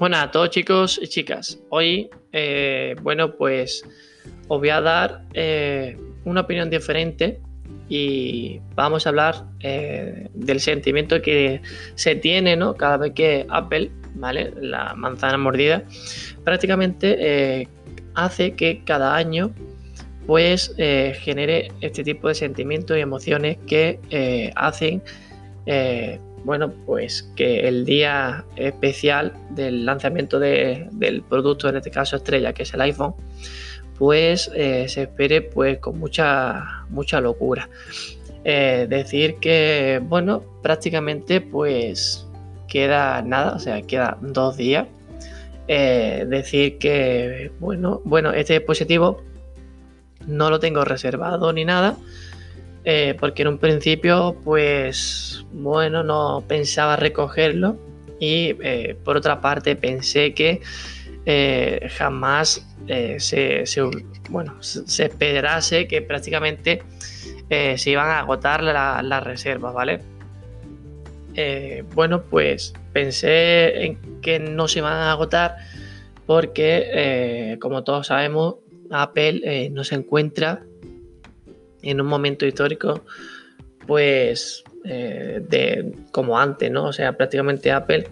Bueno, a todos chicos y chicas, hoy, eh, bueno, pues os voy a dar eh, una opinión diferente y vamos a hablar eh, del sentimiento que se tiene, ¿no? Cada vez que Apple, ¿vale? La manzana mordida, prácticamente hace que cada año pues genere este tipo de sentimientos y emociones que hacen bueno, pues que el día especial del lanzamiento del producto, en este caso estrella, que es el iPhone, pues eh, se espere pues con mucha, mucha locura. Eh, decir que, bueno, prácticamente pues queda nada, o sea, queda dos días. Eh, decir que, bueno, bueno, este dispositivo no lo tengo reservado ni nada eh, porque en un principio, pues bueno, no pensaba recogerlo y eh, por otra parte pensé que eh, jamás se, bueno, se esperase que prácticamente se iban a agotar las reservas, ¿vale? bueno, pues pensé en que no se iban a agotar porque, como todos sabemos, Apple no se encuentra en un momento histórico, pues eh, de como antes, ¿no? O sea, prácticamente Apple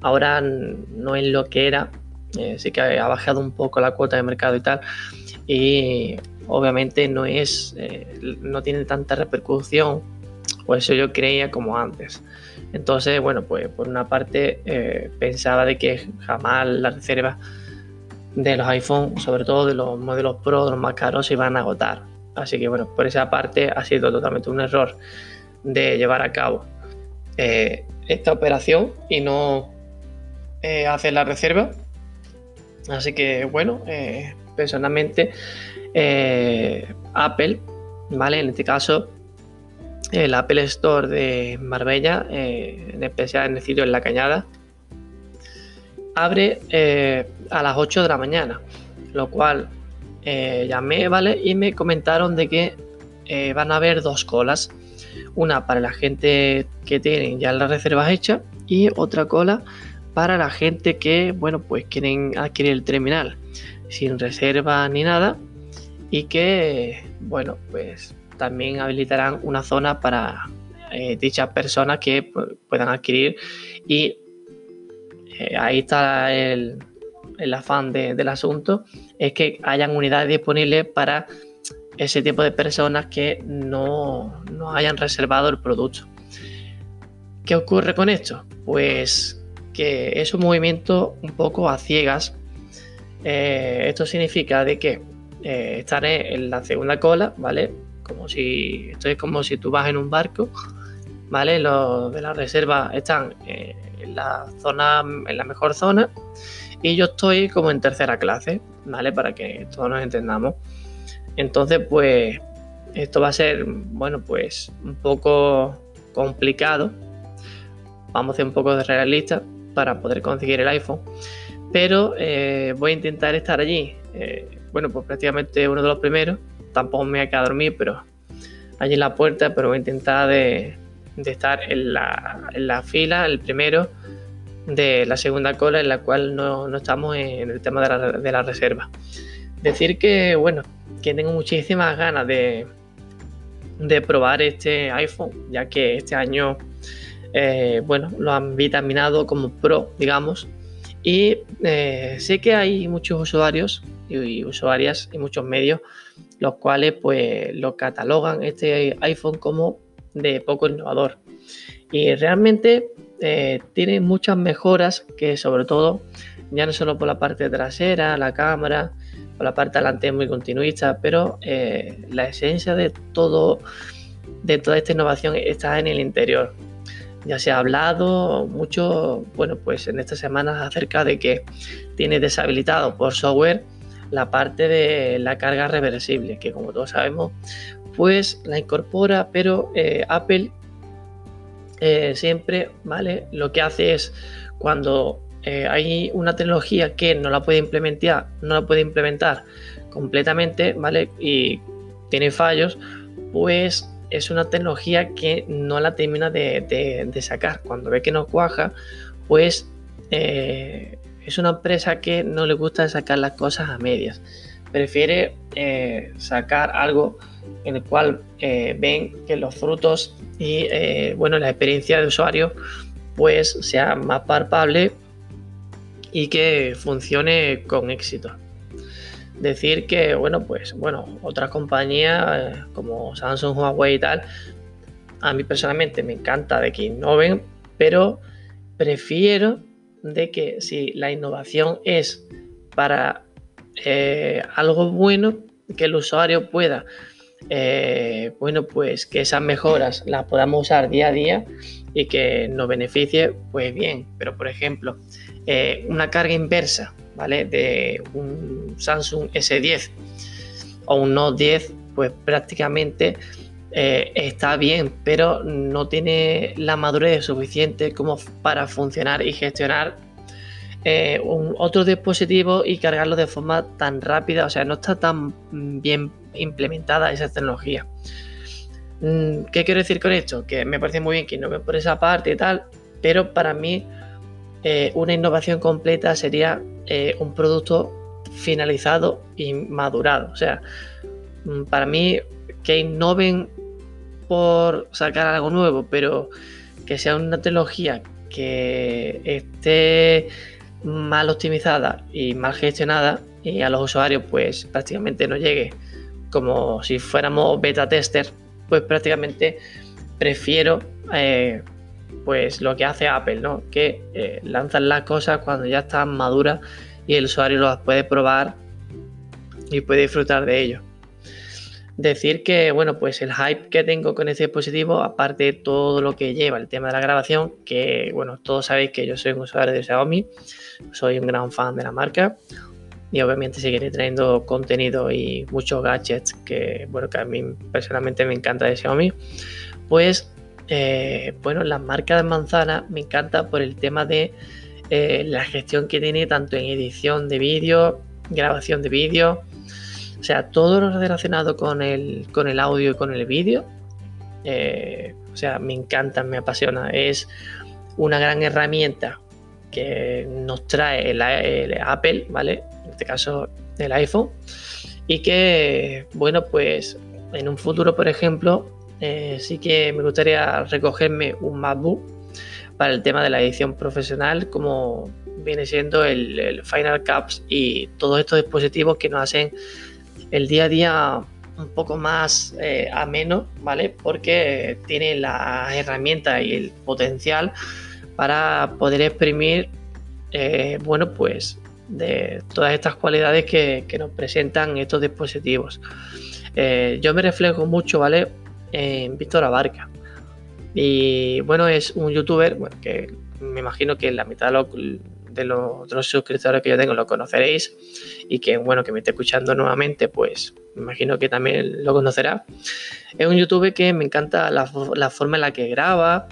ahora no es lo que era, eh, sí que ha bajado un poco la cuota de mercado y tal, y obviamente no es, eh, no tiene tanta repercusión, o eso yo creía como antes. Entonces, bueno, pues por una parte pensaba de que jamás las reservas de los iPhone, sobre todo de los modelos Pro, de los más caros, se iban a agotar. Así que bueno, por esa parte ha sido totalmente un error de llevar a cabo eh, esta operación y no eh, hacer la reserva. Así que bueno, eh, personalmente Apple, ¿vale? En este caso, el Apple Store de Marbella, en especial en el sitio en La Cañada, abre a las 8 de la mañana, lo cual eh, llamé, ¿vale? Y me comentaron de que eh, van a haber dos colas. Una para la gente que tienen ya las reservas hechas y otra cola para la gente que, bueno, pues quieren adquirir el terminal sin reserva ni nada y que, bueno, pues también habilitarán una zona para eh, dichas personas que puedan adquirir y ahí está el, el afán del asunto es que hayan unidades disponibles para ese tipo de personas que no, hayan reservado el producto. ¿Qué ocurre con esto? Pues que es un movimiento un poco a ciegas. Eh, esto significa de que eh, estaré en la segunda cola, ¿vale? Como si esto es como si tú vas en un barco, ¿vale? Los de la reserva están eh, en la zona, en la mejor zona, y yo estoy como en tercera clase, ¿vale? Para que todos nos entendamos. Entonces, pues, esto va a ser, bueno, pues un poco complicado. Vamos a hacer un poco de realista para poder conseguir el iPhone. Pero eh, voy a intentar estar allí. Eh, bueno, pues prácticamente uno de los primeros. Tampoco me voy a quedar dormir, pero allí en la puerta. Pero voy a intentar de, estar en la, en la fila, el primero de la segunda cola en la cual no, estamos en el tema de la, reserva. Decir que, bueno, que tengo muchísimas ganas de, de probar este iPhone, ya que este año, eh, bueno, lo han vitaminado como Pro, digamos. Y eh, sé que hay muchos usuarios y, usuarias y muchos medios los cuales pues lo catalogan este iPhone como de poco innovador. Y realmente eh, tiene muchas mejoras que sobre todo, ya no solo por la parte trasera, la cámara, por la parte delante muy continuista, pero eh, la esencia de todo, de toda esta innovación está en el interior. Ya se ha hablado mucho, bueno, pues en estas semanas acerca de que tiene deshabilitado por software la parte de la carga reversible, que como todos sabemos, pues la incorpora, pero eh, Apple eh, siempre, ¿vale? Lo que hace es cuando eh, hay una tecnología que no la puede implementar, no la puede implementar completamente, ¿vale? Y tiene fallos, pues es una tecnología que no la termina de, sacar. Cuando ve que no cuaja, pues eh, es una empresa que no le gusta sacar las cosas a medias. Prefiere sacar algo en el cual eh, ven que los frutos y eh, bueno, la experiencia de usuario pues sea más palpable y que funcione con éxito. Decir que, bueno, pues, bueno, otras compañías como Samsung, Huawei y tal, a mí personalmente me encanta de que innoven, pero prefiero de que si la innovación es para eh, algo bueno, que el usuario pueda, eh, bueno, pues que esas mejoras las podamos usar día a día y que nos beneficie, pues bien. Pero por ejemplo, eh, una carga inversa, ¿vale? De un Samsung S10 o un Note 10, pues prácticamente está bien, pero no tiene la madurez suficiente como para funcionar y gestionar eh, un, otro dispositivo y cargarlo de forma tan rápida, o sea, no está tan bien implementada esa tecnología. Mm, ¿Qué quiero decir con esto? Que me parece muy bien que no me por esa parte y tal, pero para mí eh, una innovación completa sería eh, un producto finalizado y madurado. O sea, mm, para mí que innoven por sacar algo nuevo, pero que sea una tecnología que esté mal optimizada y mal gestionada y a los usuarios pues prácticamente no llegue como si fuéramos beta tester, pues prácticamente prefiero eh, pues lo que hace Apple, ¿no? Que eh, lanzan las cosas cuando ya están maduras y el usuario las puede probar y puede disfrutar de ello. Decir que, bueno, pues el hype que tengo con este dispositivo, aparte de todo lo que lleva el tema de la grabación, que, bueno, todos sabéis que yo soy un usuario de Xiaomi, soy un gran fan de la marca y obviamente seguiré trayendo contenido y muchos gadgets que, bueno, que a mí personalmente me encanta de Xiaomi. Pues, eh, bueno, la marca de manzana me encanta por el tema de eh, la gestión que tiene tanto en edición de vídeo, grabación de vídeo, o sea, todo lo relacionado con el, con el audio y con el vídeo, eh, o sea, me encanta, me apasiona. Es una gran herramienta que nos trae el, Apple, ¿vale? En este caso el iPhone. Y que, bueno, pues en un futuro, por ejemplo, eh, sí que me gustaría recogerme un MacBook para el tema de la edición profesional, como viene siendo el, el Final Cups y todos estos dispositivos que nos hacen el día a día un poco más eh, ameno, ¿vale? Porque tiene las herramientas y el potencial para poder exprimir, eh, bueno, pues de todas estas cualidades que, nos presentan estos dispositivos. Eh, yo me reflejo mucho, ¿vale? En Víctor Abarca. Y bueno, es un youtuber que me imagino que la mitad de los, de los otros suscriptores que yo tengo lo conoceréis y que bueno que me esté escuchando nuevamente pues me imagino que también lo conocerá. Es un youtuber que me encanta la, forma en la que graba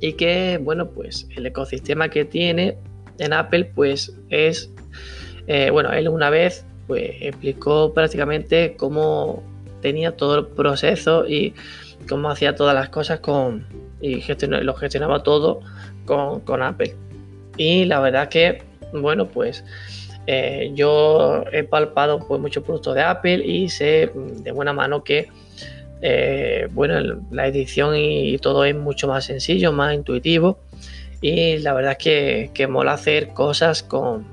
y que bueno pues el ecosistema que tiene en Apple pues es eh, bueno él una vez pues explicó prácticamente cómo tenía todo el proceso y cómo hacía todas las cosas con y lo gestionaba todo con, con Apple y la verdad que, bueno, pues eh, yo he palpado pues, muchos productos de Apple y sé de buena mano que, eh, bueno, la edición y todo es mucho más sencillo, más intuitivo. Y la verdad es que, mola hacer cosas con,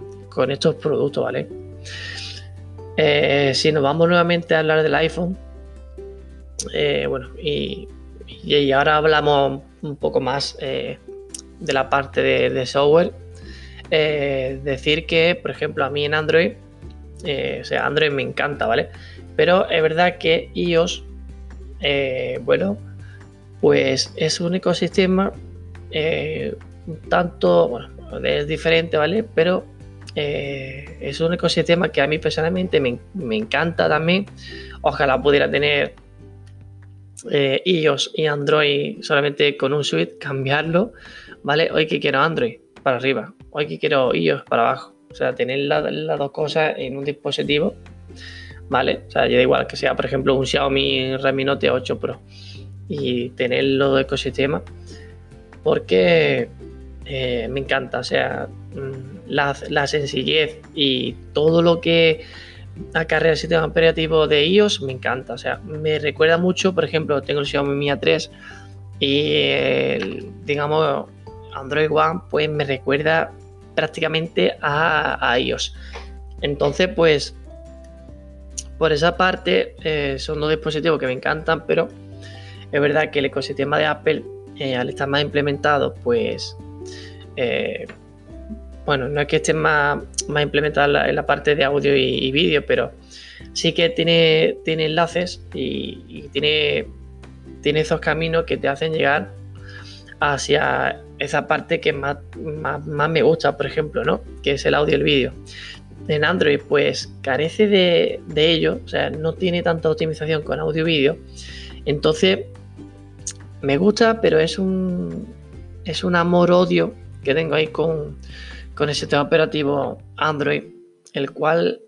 estos productos, ¿vale? Eh, si nos vamos nuevamente a hablar del iPhone, bueno, y, ahora hablamos un poco más de la parte de, software, eh, decir que, por ejemplo, a mí en Android, eh, o sea, Android me encanta, ¿vale? Pero es verdad que iOS, eh, bueno, pues es un ecosistema tanto, bueno, es diferente, ¿vale? Pero es un ecosistema que a mí personalmente me, me encanta también. Ojalá pudiera tener iOS y Android solamente con un suite, cambiarlo ¿vale? Hoy que quiero Android para arriba, hoy que quiero iOS para abajo. O sea, tener las dos cosas en un dispositivo, ¿vale? O sea, ya da igual que sea, por ejemplo, un Xiaomi Redmi Note 8 Pro y tener los dos ecosistemas, porque eh, me encanta. O sea, mm, la, la sencillez y todo lo que acarrea el sistema operativo de iOS me encanta. O sea, me recuerda mucho, por ejemplo, tengo el Xiaomi Mi A3 y digamos Android One pues me recuerda prácticamente a, iOS. Entonces pues por esa parte eh, son dos dispositivos que me encantan, pero es verdad que el ecosistema de Apple eh, al estar más implementado pues eh, bueno, no es que esté más, más implementado en la, parte de audio y, vídeo, pero sí que tiene, tiene enlaces y, tiene, tiene esos caminos que te hacen llegar hacia esa parte que más, más, me gusta, por ejemplo, ¿no? Que es el audio y el vídeo. En Android, pues carece de, de ello, o sea, no tiene tanta optimización con audio y vídeo. Entonces, me gusta, pero es un, es un amor-odio que tengo ahí con, con el sistema operativo Android, el cual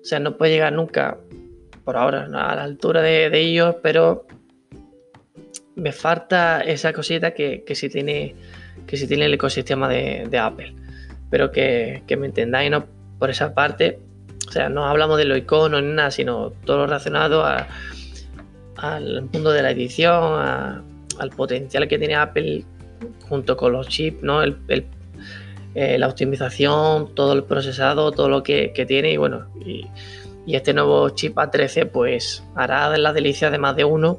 o sea, no puede llegar nunca, por ahora, a la altura de, ellos, pero me falta esa cosita que, que sí tiene que si tiene el ecosistema de, Apple. Pero que, me entendáis, ¿no? Por esa parte, o sea, no hablamos de lo iconos ni nada, sino todo lo relacionado al mundo de la edición, al potencial que tiene Apple junto con los chips, ¿no? el, eh, la optimización, todo el procesado, todo lo que, tiene y bueno, y, este nuevo chip A13 pues hará la delicia de más de uno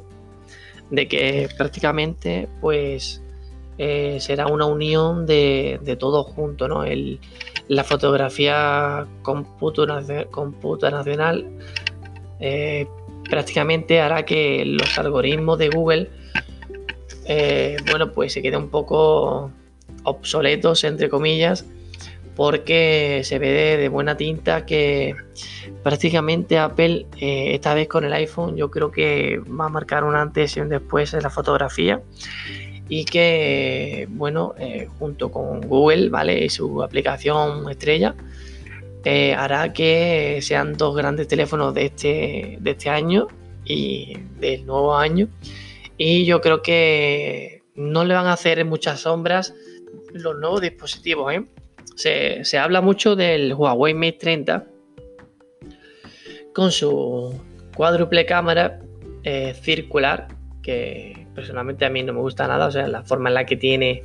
de que prácticamente pues eh, será una unión de, todo junto, ¿no? El, la fotografía computacional eh, prácticamente hará que los algoritmos de Google bueno pues se quede un poco obsoletos, entre comillas, porque se ve de, buena tinta que prácticamente Apple, eh, esta vez con el iPhone, yo creo que va a marcar un antes y un después en la fotografía y que, bueno, eh, junto con Google, ¿vale? Y su aplicación estrella, eh, hará que sean dos grandes teléfonos de este, de este año y del nuevo año. Y yo creo que no le van a hacer muchas sombras los nuevos dispositivos. ¿eh? Se, habla mucho del Huawei Mate 30 con su cuádruple cámara eh, circular, que personalmente a mí no me gusta nada, o sea, la forma en la que tiene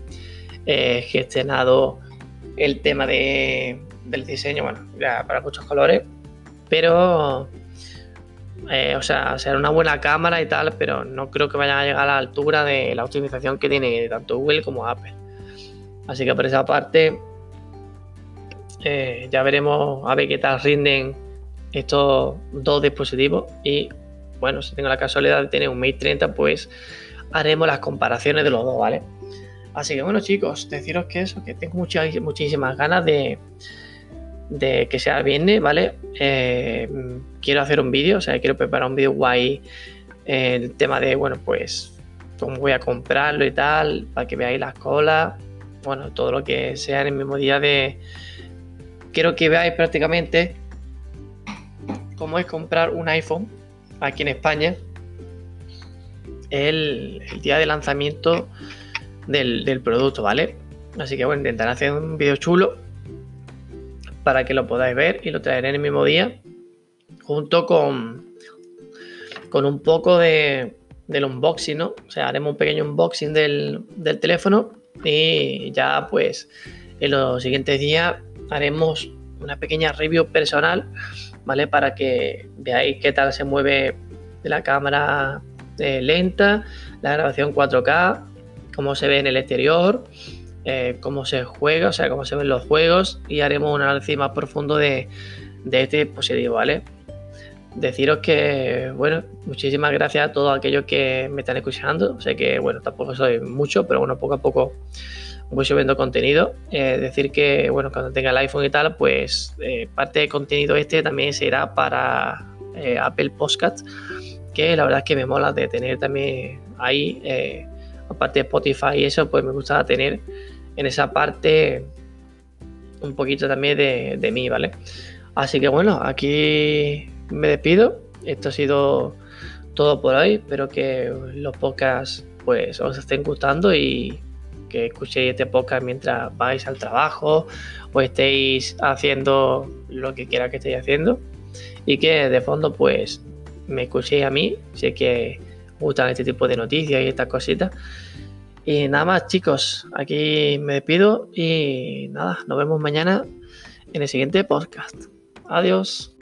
eh, gestionado el tema de, del diseño, bueno, ya para muchos colores, pero, o sea, será una buena cámara y tal, pero no creo que vayan a llegar a la altura de la optimización que tiene tanto Google como Apple. Así que por esa parte eh, ya veremos a ver qué tal rinden estos dos dispositivos y bueno, si tengo la casualidad de tener un Mate 30 pues haremos las comparaciones de los dos, ¿vale? Así que bueno chicos, deciros que eso, que tengo muchas, muchísimas ganas de, que sea viernes, ¿vale? Eh, quiero hacer un vídeo, o sea, quiero preparar un vídeo guay, eh, el tema de, bueno, pues cómo voy a comprarlo y tal, para que veáis las colas, bueno, todo lo que sea en el mismo día de... Quiero que veáis prácticamente cómo es comprar un iPhone aquí en España el, día de lanzamiento del, producto, ¿vale? Así que bueno, intentaré hacer un vídeo chulo para que lo podáis ver y lo traeré en el mismo día junto con, con un poco de, del unboxing, ¿no? O sea, haremos un pequeño unboxing del, del teléfono y ya pues en los siguientes días haremos una pequeña review personal, ¿vale? Para que veáis qué tal se mueve la cámara eh, lenta, la grabación 4K, cómo se ve en el exterior, eh, cómo se juega, o sea, cómo se ven los juegos y haremos un análisis más profundo de, de este dispositivo, ¿vale? Deciros que, bueno, muchísimas gracias a todos aquellos que me están escuchando. Sé que, bueno, tampoco soy mucho, pero bueno, poco a poco voy subiendo contenido. Eh, decir que, bueno, cuando tenga el iPhone y tal, pues eh, parte del contenido este también será para eh, Apple Podcast, que la verdad es que me mola de tener también ahí, aparte de Spotify y eso, pues me gusta tener en esa parte un poquito también de, de mí, ¿vale? Así que bueno, aquí me despido. Esto ha sido todo por hoy. Espero que los podcasts pues os estén gustando y que escuchéis este podcast mientras vais al trabajo o estéis haciendo lo que quiera que estéis haciendo y que de fondo pues me escuchéis a mí, sé que gustan este tipo de noticias y estas cositas. Y nada más chicos, aquí me despido y nada, nos vemos mañana en el siguiente podcast. Adiós.